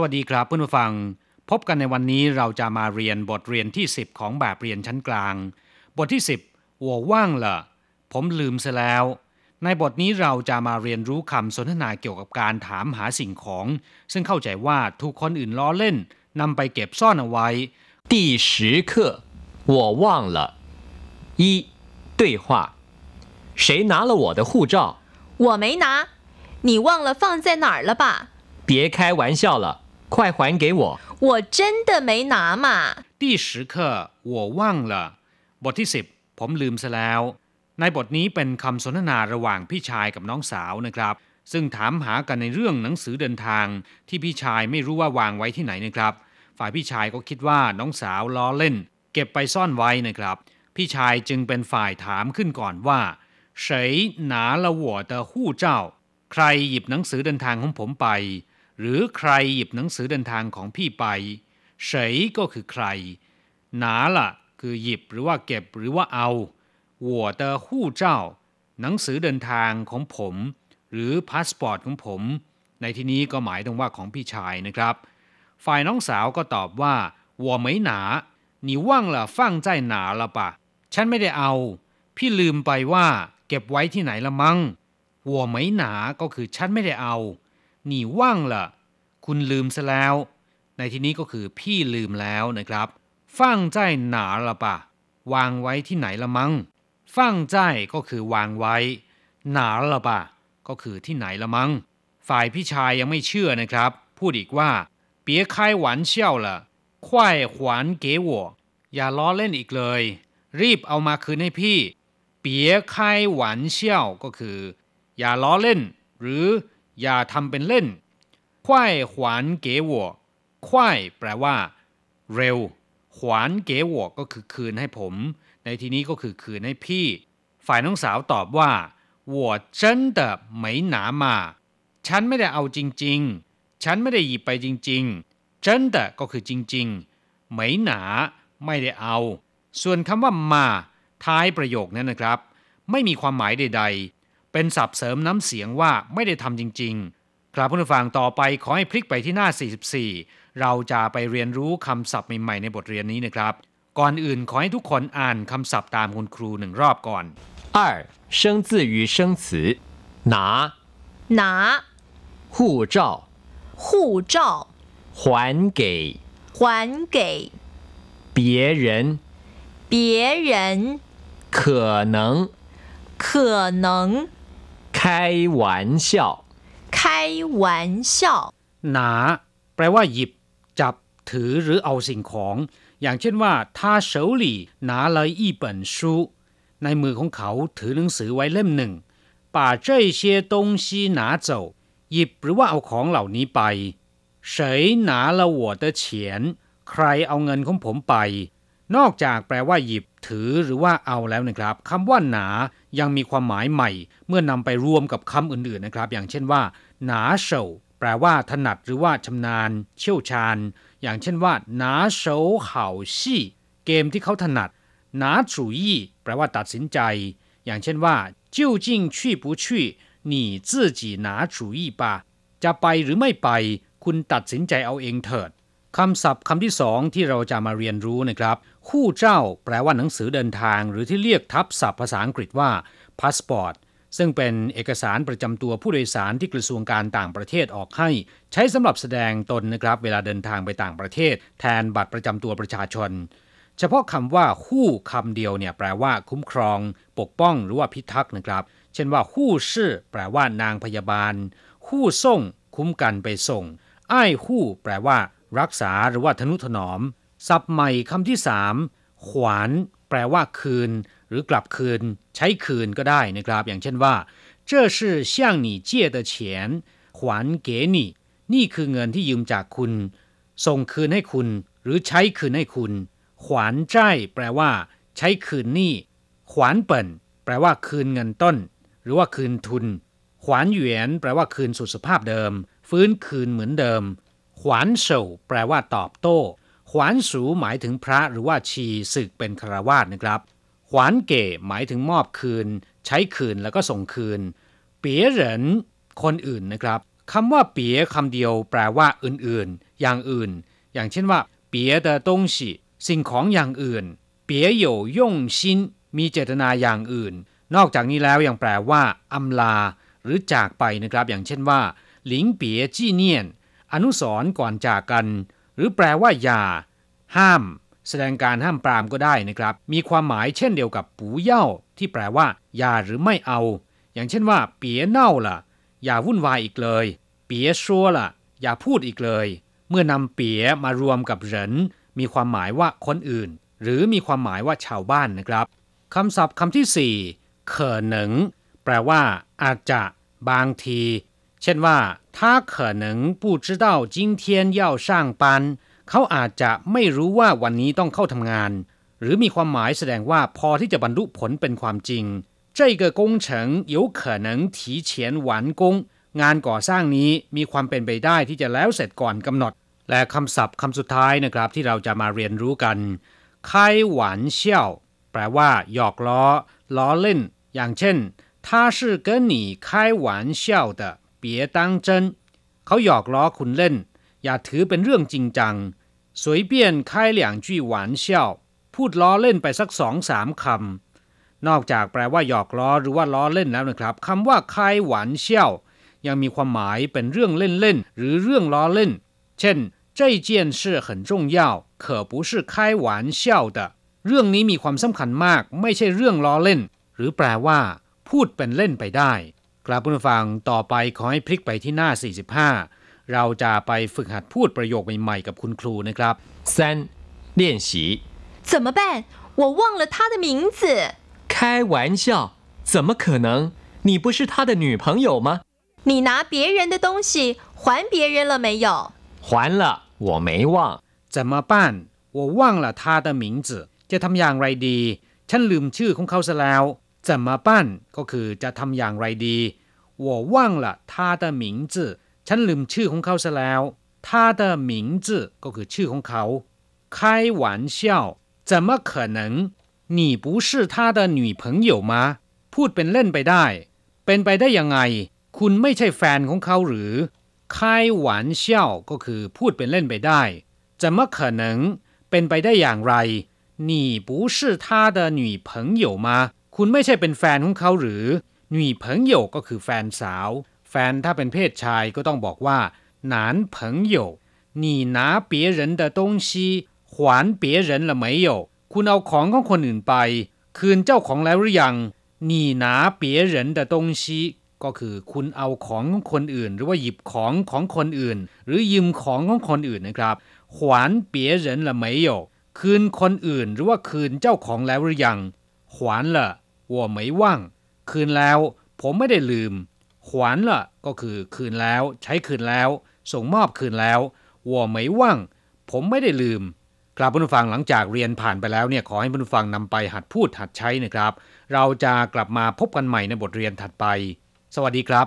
วัสดีครับเพื่อนผู้ฟัง พบกันในวันนี้เราจะมาเรียนบทเรียนที่ 10 ของแบบเรียนชั้นกลาง บทที่ 10หัวว่างละผมลืมซะแล้ว ในบทนี้เราจะมาเรียนรู้คำสนทนาเกี่ยวกับการถามหาสิ่งของ ซึ่งเข้าใจว่าถูกคนอื่นล้อเล่นนำไปเก็บซ่อนเอาไว้ 第十课，我忘了。一对话：谁拿了我的护照？我没拿，你忘了放在哪儿了吧？别开玩笑了， 快还给我！我真的没拿嘛。第十课我忘了บทที่ 10 ผมลืมซะแล้ว ในบทนี้เป็นคำสนทนาระหว่างพี่ชายกับน้องสาวนะครับ ซึ่งถามหากันในเรื่องหนังสือเดินทาง ที่พี่ชายไม่รู้ว่าวางไว้ที่ไหนนะครับ ฝ่ายพี่ชายก็คิดว่าน้องสาวล้อเล่น เก็บไปซ่อนไว้นะครับ พี่ชายจึงเป็นฝ่ายถามขึ้นก่อนว่า谁拿了我的护照ใครหยิบหนังสือเดินทางของผมไป หรือใครหยิบหนังสือเดินทางของพี่ไปเฉยก็คือใคร หนาละคือหยิบหรือว่าเก็บหรือว่าเอา我的护照หนังสือเดินทางของผม หรือพาสปอร์ตของผม ในที่นี้ก็หมายถึงว่าของพี่ชายนะครับ ฝ่ายน้องสาวก็ตอบว่า我没拿你忘了放在哪了吧ฉันไม่ได้เอา พี่ลืมไปว่า เก็บไว้ที่ไหนละมัง้ง我没拿ก็คือฉันไม่ได้เอา นี่ว่างละคุณลืมซะแล้ว ในที่นี้ก็คือพี่ลืมแล้วนะครับฟั่งใจหนาละปะ วางไว้ที่ไหนละมัง้งฟั่งใจก็คือวางไว้ หนาละปะ ก็คือที่ไหนละมัง้งฝ่ายพี่ชายยังไม่เชื่อนะครับ พูดอีกว่าเปียคายหวานเชี่ยวละควายขวานเก๋วอย่าล้อเล่นอีกเลย รีบเอามาคืนให้พี่ เปียคายหวานเชี่ยวก็คือ อย่าล้อเล่น หรือ อย่าทำเป็นเล่นควายขวานเกวัวคายแปลว่า เร็ว ขวานเก๋วัก็คือคืนให้ผม ในที่นี้ก็คือคืนให้พี่ ฝ่ายน้องสาวตอบว่าวัวเฉันแต่ไม่หนามา ฉันไม่ได้เอาจริง ๆ ฉันไม่ได้หยิบไปจริงๆเฉันแต่ก็คือจริงๆไม่หนาไม่ได้เอา ส่วนคำว่ามา ท้ายประโยคนั้นนะครับ ไม่มีความหมายใดๆ เป็นศัพท์เสริมน้ำเสียงว่าไม่ได้ทำจริง ๆ ครับผู้ฟังต่อไปขอให้พลิกไปที่หน้า 44 เราจะไปเรียนรู้คำศัพท์ใหม่ ๆ ในบทเรียนนี้นะครับ ก่อนอื่นขอให้ทุกคนอ่านคำศัพท์ตามคุณครูหนึ่งรอบก่อน 二生字与生词：拿拿护照，护照还给还给别人，别人，可能可能 开玩笑。开玩笑。 หนา แปลว่าหยิบ จับ ถือหรือเอาสิ่งของ อย่างเช่นว่า他手里拿了一本书ในมือของเขาถือหนังสือไว้เล่มหนึ่ง把这些东西拿走หยิบหรือว่าเอาของเหล่านี้ไป谁拿了我的钱ใครเอาเงินของผมไป นอกจากแปลว่าหยิบถือหรือว่าเอาแล้วนะครับคำว่าหนายังมีความหมายใหม่ เมื่อนำไปรวมกับคำอื่นๆนะครับ อย่างเช่นว่า หนาเฉาแปลว่าถนัดหรือว่าชำนาญ เชี่ยวชาญ อย่างเช่นว่าหนาเฉาเห่าชี่เกมที่เขาถนัดหนา主意แปลว่าตัดสินใจ อย่างเช่นว่า究竟去不去你自己拿主意吧จะไปหรือไม่ไป คุณตัดสินใจเอาเองเถิด คำศัพท์คำที่สองที่เราจะมาเรียนรู้นะครับ คู่เจ้าแปลว่าหนังสือเดินทาง หรือที่เรียกทับศัพท์ภาษาอังกฤษว่า passport ซึ่งเป็นเอกสารประจำตัวผู้โดยสารที่กระทรวงการต่างประเทศออกให้ ใช้สำหรับแสดงตนนะครับ เวลาเดินทางไปต่างประเทศ แทนบัตรประจำตัวประชาชน เฉพาะคำว่าคู่คำเดียวเนี่ยแปลว่า คุ้มครอง ปกป้องหรือว่าพิทักษ์นะครับ เช่นว่าคู่ชื่อ แปลว่านางพยาบาล คู่ส่ง คุ้มกันไปส่ง อ้ายคู่ แปลว่า รักษาหรือว่าทนุถนอม ศัพท์ใหม่คำที่สามขวาน แปลว่า คืน หรือกลับคืน ใช้คืนก็ได้นะครับ อย่างเช่นว่า这是向你借的钱还给你นี่คือเงินที่ยืมจากคุณ ส่งคืนให้คุณ หรือใช้คืนให้คุณ ขวานใจายแปลว่า ใช้คืนหนี้ ขวานเปิ่น แปลว่า คืนเงินต้น หรือว่าคืนทุน ขวานเหวียนแปลว่าคืนสู่สภาพเดิม ฟื้นคืนเหมือนเดิม ขวานเฉาแปลว่าตอบโต้ ขวานสูหมายถึงพระหรือว่าชีศึกเป็นคราวาสนะครับ ขวานเก๋หมายถึงมอบคืน ใช้คืนแล้วก็ส่งคืน เปียเหรินคนอื่นนะครับคำว่าเปียคำเดียวแปลว่าอื่นๆ อย่างอื่น อย่างเช่นว่าเปียเตอตงฉีสิ่งของอย่างอื่น เปียโยย่งชินมีเจตนาอย่างอื่น นอกจากนี้แล้วยังแปลว่าอำลา หรือจากไปนะครับ อย่างเช่นว่า หลิงเปียจี้เนียน อนุสรก่อนจากกัน หรือแปลว่าอย่า ห้าม แสดงการห้ามปรามก็ได้นะครับ มีความหมายเช่นเดียวกับปูเย่าที่แปลว่า อย่าหรือไม่เอา อย่างเช่นว่าเปียเน่าล่ะ อย่าวุ่นวายอีกเลย เปียชัวล่ะ อย่าพูดอีกเลย เมื่อนำเปียมารวมกับเหรินมีความหมายว่าคนอื่น หรือมีความหมายว่าชาวบ้านนะครับคำศัพท์คำที่สี่เขอหนึ่งแปลว่า อาจจะ บางที เช่นว่า他可能不知道今天要上班เขาอาจจะไม่รู้ว่าวันนี้ต้องเข้าทำงาน หรือมีความหมายแสดงว่าพอที่จะบรรลุผลเป็นความจริง这个工程有可能提前完工งานก่อสร้างนี้มีความเป็นไปได้ที่จะแล้วเสร็จก่อนกำหนด และคำศัพท์คำสุดท้ายนะครับที่เราจะมาเรียนรู้กัน开玩笑แปลว่า หยอกล้อ ล้อเล่น อย่างเช่น他是跟你开玩笑的 别当真เขาหยอกล้อคุณเล่น อย่าถือเป็นเรื่องจริงจัง随便开两句玩笑พูดล้อเล่นไปสักสองสามคำ นอกจากแปลว่าหยอกล้อหรือว่าล้อเล่นแล้วนะครับคำว่าคายหวานเชี่ยวยังมีความหมายเป็นเรื่องเล่นๆหรือเรื่องล้อเล่น เช่น这件事很重要可不是开玩笑的เรื่องนี้มีความสำคัญมากไม่ใช่เรื่องล้อเล่น หรือแปลว่า พูดเป็นเล่นไปได้ กลับผู้ฟังต่อไปขอให้พลิกไปที่หน้า 45 เราจะไปฝึกหัดพูดประโยคใหม่ๆกับคุณครูนะครับ 三练习怎么办？我忘了他的名字。开玩笑，怎么可能？你不是他的女朋友吗？你拿别人的东西还别人了没有？还了，我没忘。怎么办我忘了他的名字จะทำอย่างไรดี ฉันลืมชื่อของเขาซะแล้ว 怎么办ก็คือจะทำอย่างไรดี我忘了他的名字ฉันลืมชื่อของเขาซะแล้ว他的名字ก็คือชื่อของเขา开玩笑怎么可能你不是他的女朋友吗พูดเป็นเล่นไปได้ เป็นไปได้ยังไง คุณไม่ใช่แฟนของเขาหรือ开玩笑ก็คือพูดเป็นเล่นไปได้怎么可能เป็นไปได้อย่างไร你不是他的女朋友吗 คุณไม่ใช่เป็นแฟนของเขาหรือหนุ่ยเผิงโยก็คือแฟนสาว แฟนถ้าเป็นเพศชายก็ต้องบอกว่าหนานเผิงโย你拿别人的东西还别人了没有คุณเอาของของคนอื่นไป คืนเจ้าของแล้วหรือยัง你拿别人的东西ก็คือคุณเอาของของคนอื่น หรือว่าหยิบของของคนอื่น หรือยืมของของคนอื่นนะครับ还别人了没有คืนคนอื่น หรือว่าคืนเจ้าของแล้วหรือยัง วัวไมว่าง คืนแล้ว ผมไม่ได้ลืม ขวานล่ะ ก็คือคืนแล้ว ใช้คืนแล้ว ส่งมอบคืนแล้ววัวไหมว่าง ผมไม่ได้ลืมครับผู้ฟังหลังจากเรียนผ่านไปแล้วเนี่ยขอให้ผู้ฟังนำไปหัดพูดหัดใช้นะครับ เราจะกลับมาพบกันใหม่ในบทเรียนถัดไป สวัสดีครับ